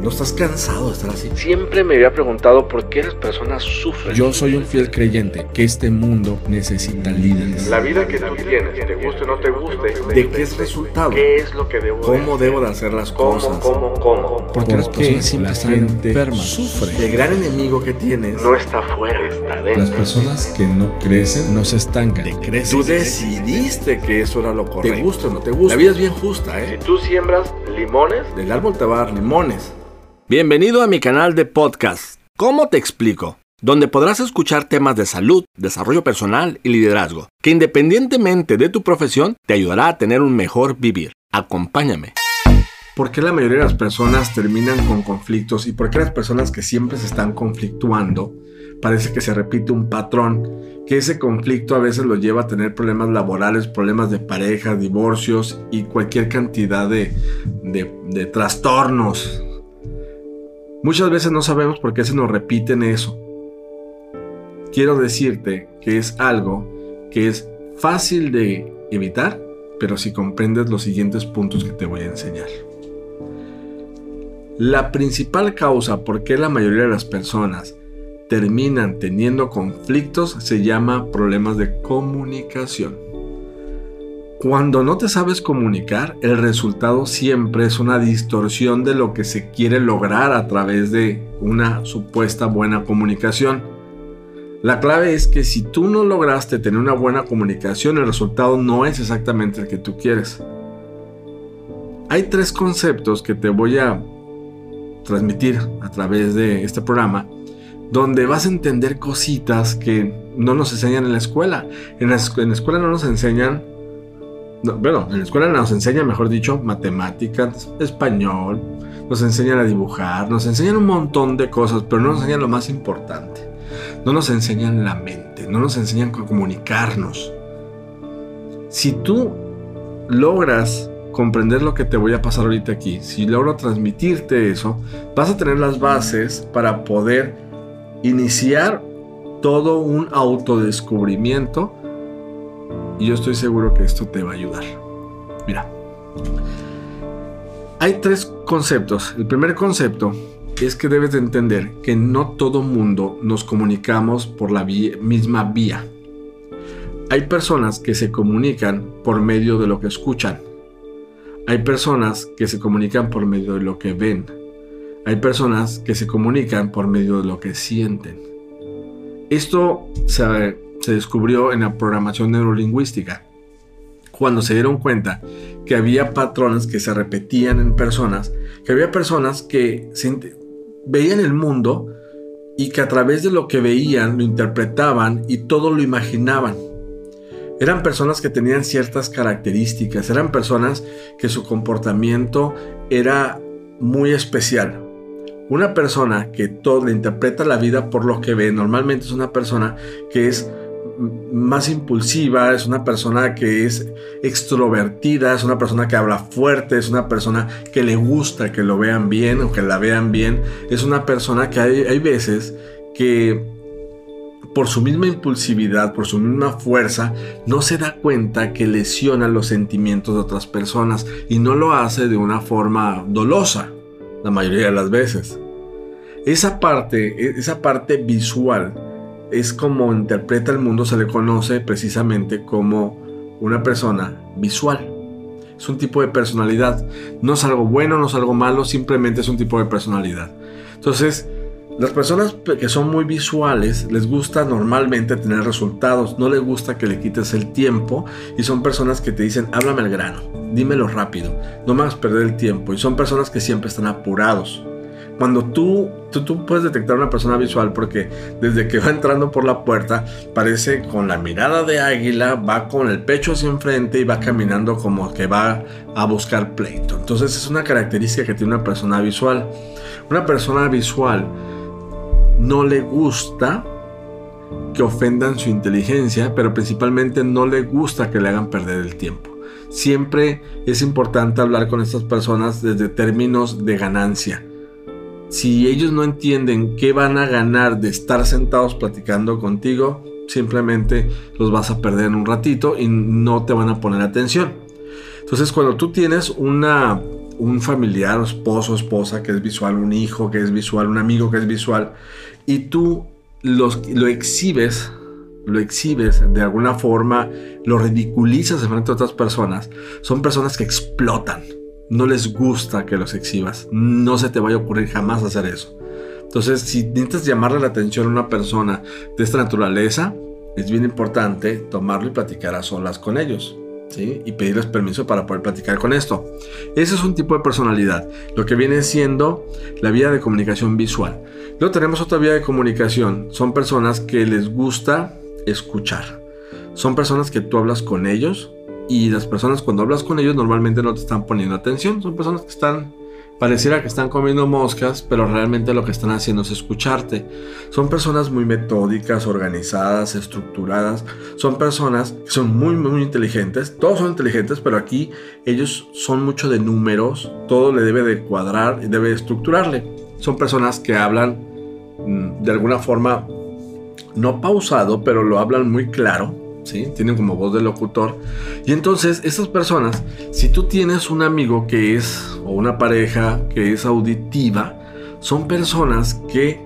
¿No estás cansado de estar así? Siempre me había preguntado por qué las personas sufren. Yo soy un fiel creyente que este mundo necesita líderes. La vida que tú tienes, te guste o no te guste, ¿De qué es resultado? ¿Qué es lo que debo ¿Cómo debo de hacer las ¿Cómo, cosas? cómo, cómo? Porque las personas siempre la gente enfermas. sufre. El gran enemigo que tienes, No está afuera, está dentro. Las personas que no crecen no se estancan. tú decidiste que eso era lo correcto. Te gusta o no te gusta. La vida es bien justa, Si ¿eh? tú siembras limones, Del árbol te va a dar limones. Bienvenido a mi canal de podcast. ¿Cómo te explico? Donde podrás escuchar temas de salud, desarrollo personal y liderazgo, que independientemente de tu profesión te ayudará a tener un mejor vivir. Acompáñame. ¿Por qué la mayoría de las personas terminan con conflictos y por qué las personas que siempre se están conflictuando parece que se repite un patrón? Que ese conflicto a veces los lleva a tener problemas laborales, problemas de pareja, divorcios y cualquier cantidad de, de- de trastornos. Muchas veces no sabemos por qué se nos repiten eso. Quiero decirte que es algo que es fácil de evitar, pero si comprendes los siguientes puntos que te voy a enseñar. La principal causa por qué la mayoría de las personas terminan teniendo conflictos se llama problemas de comunicación. Cuando no te sabes comunicar, el resultado siempre es una distorsión de lo que se quiere lograr a través de una supuesta buena comunicación. La clave es que si tú no lograste tener una buena comunicación, el resultado no es exactamente el que tú quieres. Hay tres conceptos que te voy a transmitir a través de este programa, donde vas a entender cositas que no nos enseñan en la escuela. En la, en la escuela no nos enseñan, no, bueno, en la escuela nos enseñan, mejor dicho, matemáticas, español, nos enseñan a dibujar, nos enseñan un montón de cosas, pero no nos enseñan lo más importante. No nos enseñan la mente, no nos enseñan a comunicarnos. Si tú logras comprender lo que te voy a pasar ahorita aquí, si logro transmitirte eso, vas a tener las bases para poder iniciar todo un autodescubrimiento y yo estoy seguro que esto te va a ayudar. Mira, hay tres conceptos. El primer concepto es que debes de entender que no todo mundo nos comunicamos por la misma vía. Hay personas que se comunican por medio de lo que escuchan. Hay personas que se comunican por medio de lo que ven. Hay personas que se comunican por medio de lo que sienten. Esto se, se descubrió en la programación neurolingüística, cuando se dieron cuenta que había patrones que se repetían en personas, que había personas que veían el mundo y que a través de lo que veían lo interpretaban y todo lo imaginaban. Eran personas que tenían ciertas características, eran personas que su comportamiento era muy especial. Una persona que todo le interpreta la vida por lo que ve, normalmente es una persona que es más impulsiva, es una persona que es extrovertida, es una persona que habla fuerte, es una persona que le gusta que lo vean bien o que la vean bien, es una persona que hay, hay veces que por su misma impulsividad, por su misma fuerza, no se da cuenta que lesiona los sentimientos de otras personas y no lo hace de una forma dolosa, la mayoría de las veces. Esa parte, e- esa parte visual, es como interpreta el mundo, se le conoce precisamente como una persona visual. Es un tipo de personalidad. No es algo bueno, no es algo malo, simplemente es un tipo de personalidad. Entonces, las personas pe- que son muy visuales les gusta normalmente tener resultados, no les gusta que le quites el tiempo y son personas que te dicen, háblame al grano, dímelo rápido, no me hagas perder el tiempo y son personas que siempre están apurados. Cuando tú, tú, tú puedes detectar una persona visual porque desde que va entrando por la puerta parece con la mirada de águila, va con el pecho hacia enfrente y va caminando como que va a buscar pleito. Entonces es una característica que tiene una persona visual. Una persona visual no le gusta que ofendan su inteligencia, pero principalmente no le gusta que le hagan perder el tiempo. Siempre es importante hablar con estas personas desde términos de ganancia. Si ellos no entienden qué van a ganar de estar sentados platicando contigo, simplemente los vas a perder en un ratito y no te van a poner atención. Entonces, cuando tú tienes un familiar, esposo, esposa que es visual, un hijo que es visual, un amigo que es visual, y tú los, lo exhibes, lo exhibes de alguna forma, lo ridiculizas en frente a otras personas, son personas que explotan. No les gusta que los exhibas. No se te vaya a ocurrir jamás hacer eso. Entonces, si necesitas llamarle la atención a una persona de esta naturaleza, es bien importante tomarlo y platicar a solas con ellos. ¿Sí? y pedirles permiso para poder platicar con esto. Ese es un tipo de personalidad, lo que viene siendo la vía de comunicación visual. Luego tenemos otra vía de comunicación, son personas que les gusta escuchar. Son personas que tú hablas con ellos y las personas cuando hablas con ellos normalmente no te están poniendo atención, son personas que están Pareciera que están comiendo moscas, pero realmente lo que están haciendo es escucharte. Son personas muy metódicas, organizadas, estructuradas. Son personas que son muy, muy inteligentes. Todos son inteligentes, pero aquí ellos son mucho de números. Todo le debe de cuadrar y debe de estructurarle. Son personas que hablan mm, de alguna forma, no pausado, pero lo hablan muy claro tienen como voz de locutor. Y entonces, estas personas, si tú tienes un amigo que es, o una pareja que es auditiva, son personas que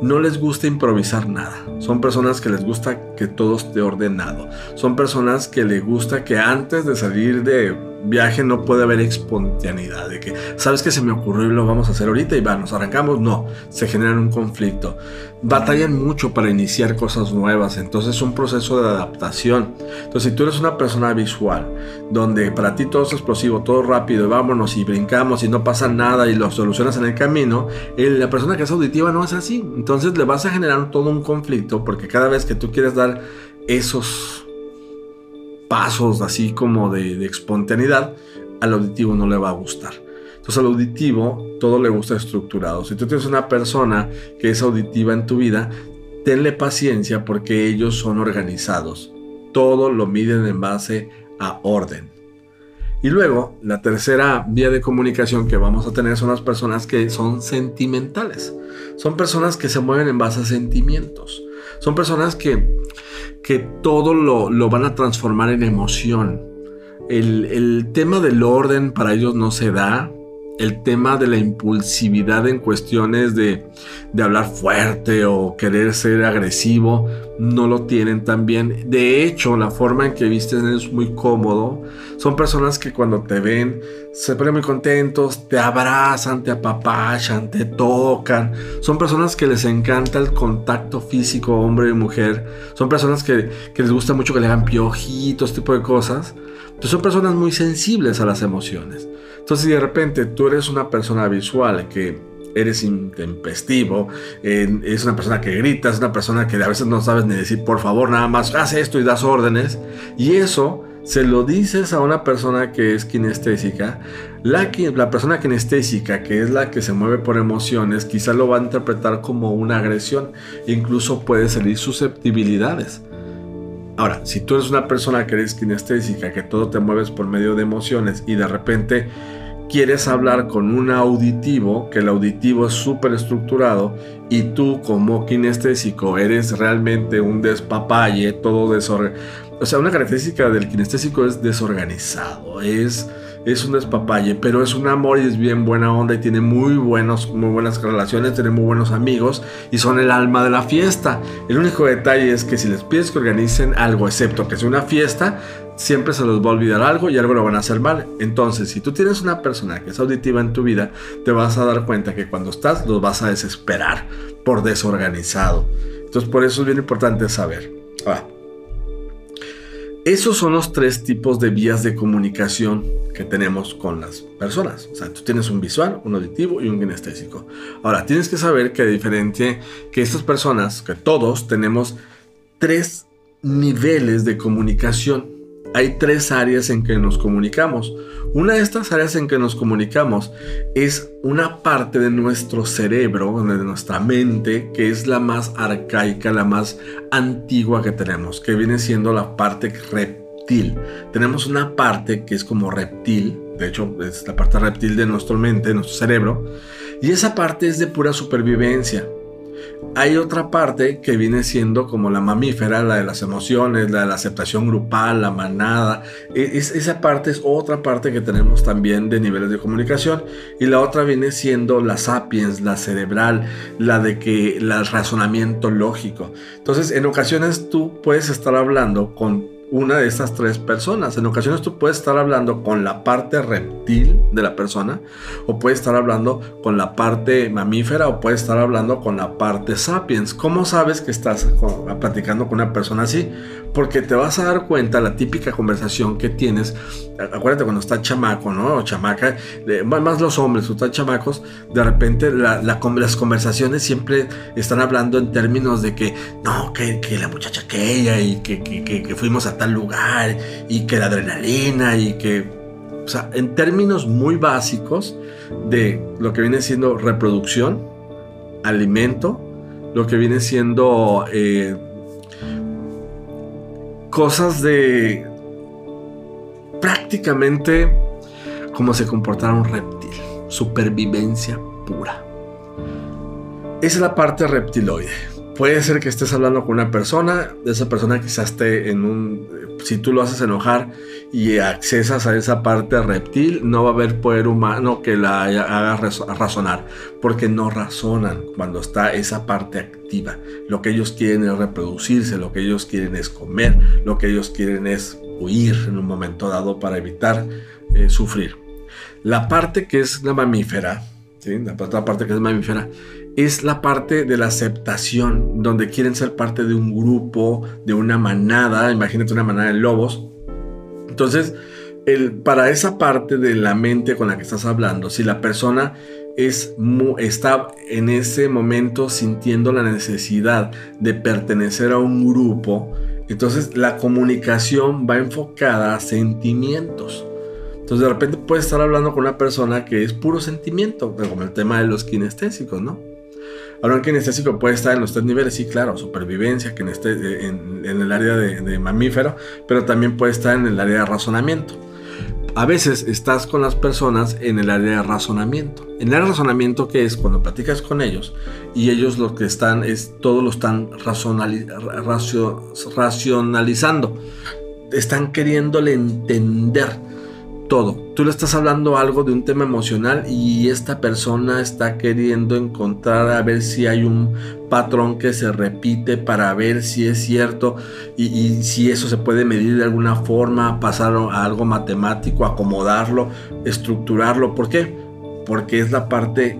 no les gusta improvisar nada. Son personas que les gusta que todo esté ordenado. Son personas que les gusta que antes de salir de viaje no puede haber espontaneidad. De que, ¿sabes que se me ocurrió y lo vamos a hacer ahorita y va, nos arrancamos? No, se genera un conflicto. Batallan mucho para iniciar cosas nuevas, entonces es un proceso de adaptación. Entonces, si tú eres una persona visual, donde para ti todo es explosivo, todo rápido, y vámonos y brincamos y no pasa nada y lo solucionas en el camino, la persona que es auditiva no es así. Entonces le vas a generar todo un conflicto porque cada vez que tú quieres dar esos pasos así como de, espontaneidad, al auditivo no le va a gustar. Entonces al auditivo todo le gusta estructurado. Si tú tienes una persona que es auditiva en tu vida, tenle paciencia porque ellos son organizados. Todo lo miden en base a orden. Y luego, la tercera vía de comunicación que vamos a tener son las personas que son sentimentales. Son personas que se mueven en base a sentimientos. Son personas que que todo lo, van a transformar en emoción. El, el, tema del orden para ellos no se da. El tema de la impulsividad en cuestiones de, de hablar fuerte o querer ser agresivo no lo tienen tan bien. De hecho, la forma en que visten es muy cómodo. Son personas que cuando te ven se ponen muy contentos, te abrazan, te apapachan, te tocan. Son personas que les encanta el contacto físico, hombre y mujer. Son personas que, les gusta mucho que le hagan piojitos, tipo de cosas. Entonces son personas muy sensibles a las emociones. Entonces, si de repente tú eres una persona visual que eres intempestivo, es una persona que grita, es una persona que a veces no sabes ni decir por favor, nada más haz esto y das órdenes. Y eso se lo dices a una persona que es kinestésica, la, la persona kinestésica, que es la que se mueve por emociones, quizá lo va a interpretar como una agresión, incluso puede salir susceptibilidades. Ahora, si tú eres una persona que eres kinestésica, que todo te mueves por medio de emociones y de repente quieres hablar con un auditivo, que el auditivo es súper estructurado, y tú como kinestésico eres realmente un despapalle, todo desorganizado. O sea, una característica del kinestésico es desorganizado, es, es un despapalle, pero es un amor y es bien buena onda y tiene muy, buenos, muy buenas relaciones, tiene muy buenos amigos y son el alma de la fiesta. El único detalle es que si les pides que organicen algo, excepto que sea una fiesta, siempre se les va a olvidar algo y algo lo van a hacer mal. Entonces, si tú tienes una persona que es auditiva en tu vida, te vas a dar cuenta que cuando estás los vas a desesperar por desorganizado. Entonces, por eso es bien importante saber. Esos son los tres tipos de vías de comunicación que tenemos con las personas. O sea, tú tienes un visual, un auditivo y un kinestésico. Ahora, tienes que saber que diferente que estas personas, que todos tenemos tres niveles de comunicación hay tres áreas en que nos comunicamos. Una de estas áreas en que nos comunicamos es una parte de nuestro cerebro, de nuestra mente, que es la más arcaica, la más antigua que tenemos, que viene siendo la parte reptil. Tenemos una parte que es como reptil, de hecho es la parte reptil de nuestra mente, de nuestro cerebro, y esa parte es de pura supervivencia. Hay otra parte que viene siendo como la mamífera, la de las emociones, la de la aceptación grupal, la manada. E- es- esa parte es otra parte que tenemos también de niveles de comunicación. Y la otra viene siendo la sapiens, la cerebral, la de que el razonamiento lógico. Entonces, en ocasiones tú puedes estar hablando con una de estas tres personas. En ocasiones tú puedes estar hablando con la parte reptil de la persona, o puedes estar hablando con la parte mamífera, o puedes estar hablando con la parte sapiens. ¿Cómo sabes que estás con- platicando con una persona así? Porque te vas a dar cuenta la típica conversación que tienes. Acuérdate cuando está chamaco, ¿no? O chamaca, más los hombres, o están chamacos, de repente las conversaciones siempre están hablando en términos de que no, que, la muchacha aquella y que- que fuimos a tal lugar y que la adrenalina y que, o sea, en términos muy básicos de lo que viene siendo reproducción, alimento, lo que viene siendo eh, cosas de prácticamente como se comportara un reptil, supervivencia pura. Esa es la parte reptiloide. Puede ser que estés hablando con una persona, esa persona quizás esté en un... Si tú lo haces enojar y accesas a esa parte reptil, no va a haber poder humano que la haga razo- razonar, porque no razonan cuando está esa parte activa. Lo que ellos quieren es reproducirse, lo que ellos quieren es comer, lo que ellos quieren es huir en un momento dado para evitar eh, sufrir. La parte que es la mamífera, ¿sí? la otra parte que es mamífera, es la parte de la aceptación, donde quieren ser parte de un grupo, de una manada, imagínate una manada de lobos. Entonces, el, para esa parte de la mente con la que estás hablando, si la persona es está en ese momento sintiendo la necesidad de pertenecer a un grupo, entonces la comunicación va enfocada a sentimientos. Entonces de repente puedes estar hablando con una persona que es puro sentimiento, como el tema de los kinestésicos, ¿no? Un kinestésico puede estar en los tres niveles, sí, claro, supervivencia, que en, este, en, en el área de, de mamífero, pero también puede estar en el área de razonamiento. A veces estás con las personas en el área de razonamiento. En el área de razonamiento, que es cuando platicas con ellos y ellos lo que están es todo lo están racio- racionalizando. Están queriéndole entender todo. Tú le estás hablando algo de un tema emocional y esta persona está queriendo encontrar a ver si hay un patrón que se repite para ver si es cierto y, y si eso se puede medir de alguna forma, pasar a algo matemático, acomodarlo, estructurarlo. ¿Por qué? Porque es la parte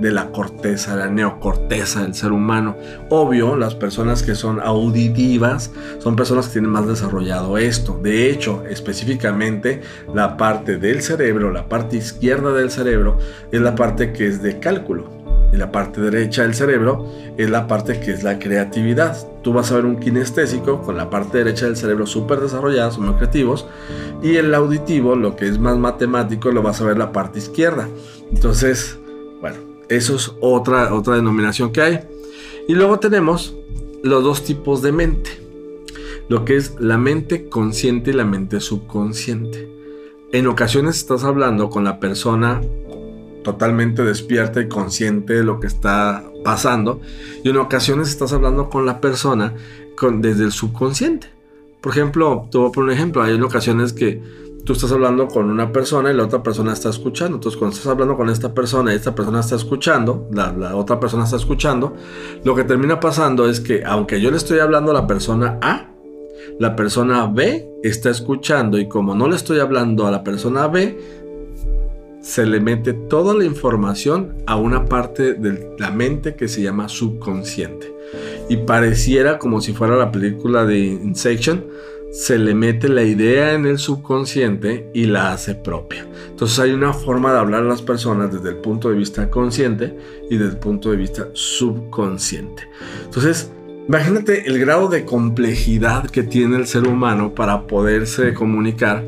de la corteza, la neocorteza del ser humano. Obvio, las personas que son auditivas son personas que tienen más desarrollado esto. De hecho, específicamente la parte del cerebro, la parte izquierda del cerebro, es la parte que es de cálculo. Y la parte derecha del cerebro es la parte que es la creatividad. Tú vas a ver un kinestésico con la parte derecha del cerebro súper desarrollada, son muy creativos. Y el auditivo, lo que es más matemático, lo vas a ver la parte izquierda. Entonces, bueno, eso es otra, otra denominación que hay. Y luego tenemos los dos tipos de mente. Lo que es la mente consciente y la mente subconsciente. En ocasiones estás hablando con la persona totalmente despierta y consciente de lo que está pasando. Y en ocasiones estás hablando con la persona con, desde el subconsciente. Por ejemplo, te voy a poner un ejemplo. Hay ocasiones que tú estás hablando con una persona y la otra persona está escuchando. Entonces, cuando estás hablando con esta persona y esta persona está escuchando, la, la otra persona está escuchando, lo que termina pasando es que aunque yo le estoy hablando a la persona A, la persona B está escuchando y como no le estoy hablando a la persona B, se le mete toda la información a una parte de la mente que se llama subconsciente. Y pareciera como si fuera la película de Inception, se le mete la idea en el subconsciente y la hace propia. Entonces hay una forma de hablar a las personas desde el punto de vista consciente y desde el punto de vista subconsciente. Entonces, imagínate el grado de complejidad que tiene el ser humano para poderse comunicar.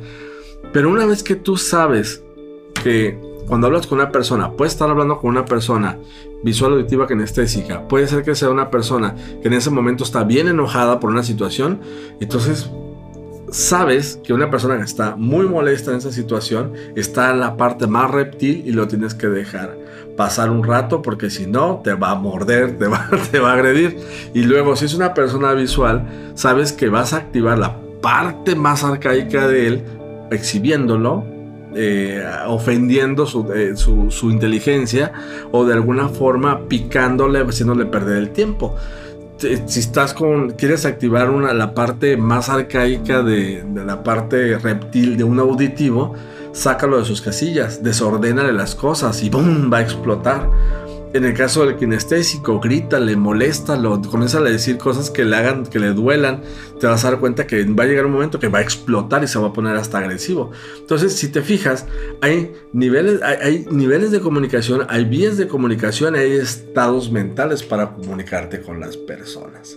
Pero una vez que tú sabes que cuando hablas con una persona, puedes estar hablando con una persona visual, auditiva, kinestésica, puede ser que sea una persona que en ese momento está bien enojada por una situación, entonces sabes que una persona que está muy molesta en esa situación está en la parte más reptil y lo tienes que dejar. pasar un rato porque si no te va a morder, te va, a agredir. Y luego si es una persona visual, sabes que vas a activar la parte más arcaica de él exhibiéndolo, eh, ofendiendo eh, su, su, inteligencia o de alguna forma picándole, haciéndole perder el tiempo. Si estás con, quieres activar una, la parte más arcaica de, la parte reptil de un auditivo, sácalo de sus casillas, desordénale las cosas y ¡boom! va a explotar. En el caso del kinestésico, grítale, moléstalo, comienza a decir cosas que le hagan, que le duelan. Te vas a dar cuenta que va a llegar un momento que va a explotar y se va a poner hasta agresivo. Entonces, si te fijas, hay niveles, hay, hay niveles de comunicación, hay vías de comunicación, hay estados mentales para comunicarte con las personas.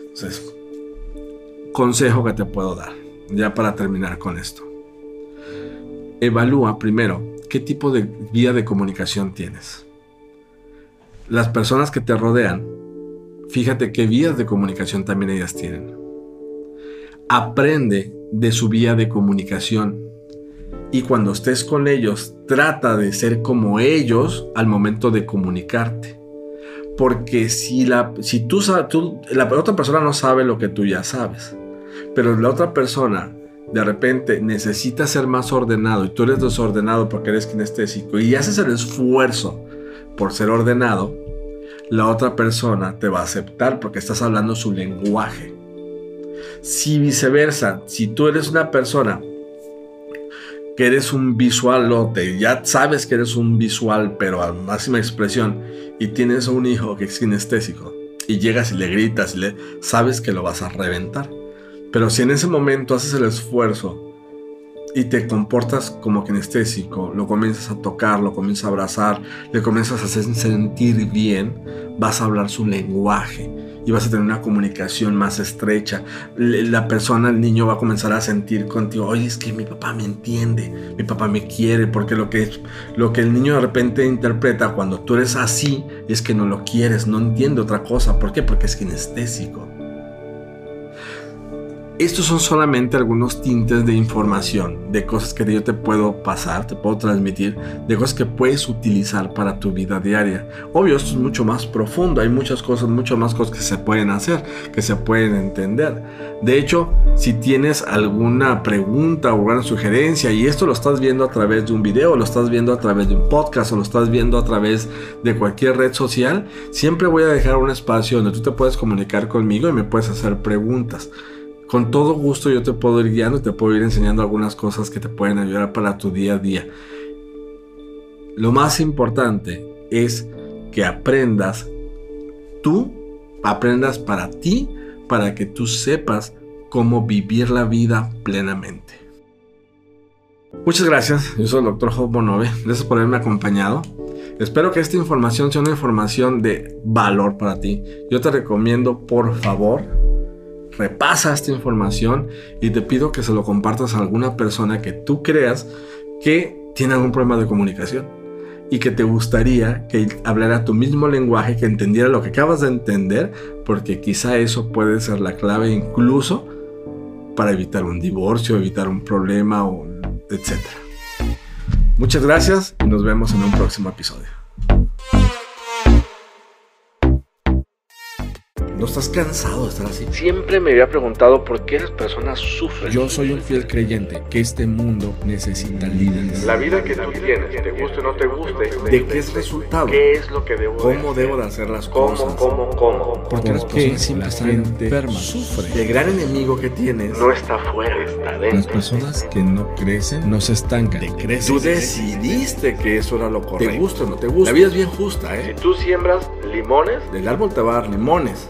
Entonces, consejo que te puedo dar, ya para terminar con esto. Evalúa primero qué tipo de vía de comunicación tienes las personas que te rodean, fíjate qué vías de comunicación también ellas tienen. Aprende de su vía de comunicación y cuando estés con ellos, trata de ser como ellos al momento de comunicarte. Porque si, la, si tú, la otra persona no sabe lo que tú ya sabes, pero la otra persona de repente necesita ser más ordenado y tú eres desordenado porque eres kinestésico y haces el esfuerzo por ser ordenado, la otra persona te va a aceptar porque estás hablando su lenguaje. Si viceversa, si tú eres una persona que eres un visual lote, ya sabes que eres un visual, pero a máxima expresión, y tienes un hijo que es kinestésico, y llegas y le gritas, y le, sabes que lo vas a reventar. Pero si en ese momento haces el esfuerzo y te comportas como kinestésico, lo comienzas a tocar, lo comienzas a abrazar, le comienzas a hacer sentir bien, vas a hablar su lenguaje y vas a tener una comunicación más estrecha. La persona, el niño va a comenzar a sentir contigo, oye, es que mi papá me entiende, mi papá me quiere, porque lo que, lo que el niño de repente interpreta cuando tú eres así es que no lo quieres, no entiende otra cosa. ¿Por qué? Porque es kinestésico. Estos son solamente algunos tintes de información, de cosas que yo te puedo pasar, te puedo transmitir, de cosas que puedes utilizar para tu vida diaria. Obvio, esto es mucho más profundo, hay muchas cosas, mucho más cosas que se pueden hacer, que se pueden entender. De hecho, si tienes alguna pregunta o alguna sugerencia y esto lo estás viendo a través de un video, lo estás viendo a través de un podcast o lo estás viendo a través de cualquier red social, siempre voy a dejar un espacio donde tú te puedes comunicar conmigo y me puedes hacer preguntas con todo gusto yo te puedo ir guiando y te puedo ir enseñando algunas cosas que te pueden ayudar para tu día a día. Lo más importante es que aprendas tú, aprendas para ti, para que tú sepas cómo vivir la vida plenamente. Muchas gracias, yo soy el doctor Job Bonove, gracias por haberme acompañado. Espero que esta información sea una información de valor para ti. Yo te recomiendo, por favor, repasa esta información y te pido que se lo compartas a alguna persona que tú creas que tiene algún problema de comunicación y que te gustaría que hablara tu mismo lenguaje, que entendiera lo que acabas de entender, porque quizá eso puede ser la clave incluso para evitar un divorcio, evitar un problema, etc. Muchas gracias y nos vemos en un próximo episodio. ¿No estás cansado de estar así? Siempre me había preguntado por qué las personas sufren. Yo soy un fiel creyente que este mundo necesita líderes. La vida que tú tienes, te guste o no te guste, ¿De qué es resultado? ¿Qué es lo que debo ¿Cómo hacer? debo de hacer las ¿Cómo, cosas? cómo, cómo? Porque las personas siempre la están enfermas. sufre. El gran enemigo que tienes, No está afuera, está Las dentro. personas que no crecen no se estancan. tú decidiste que eso era lo correcto. Te gusta o no te gusta. La vida es bien justa, Si ¿eh? tú siembras limones, Del árbol te va a dar limones.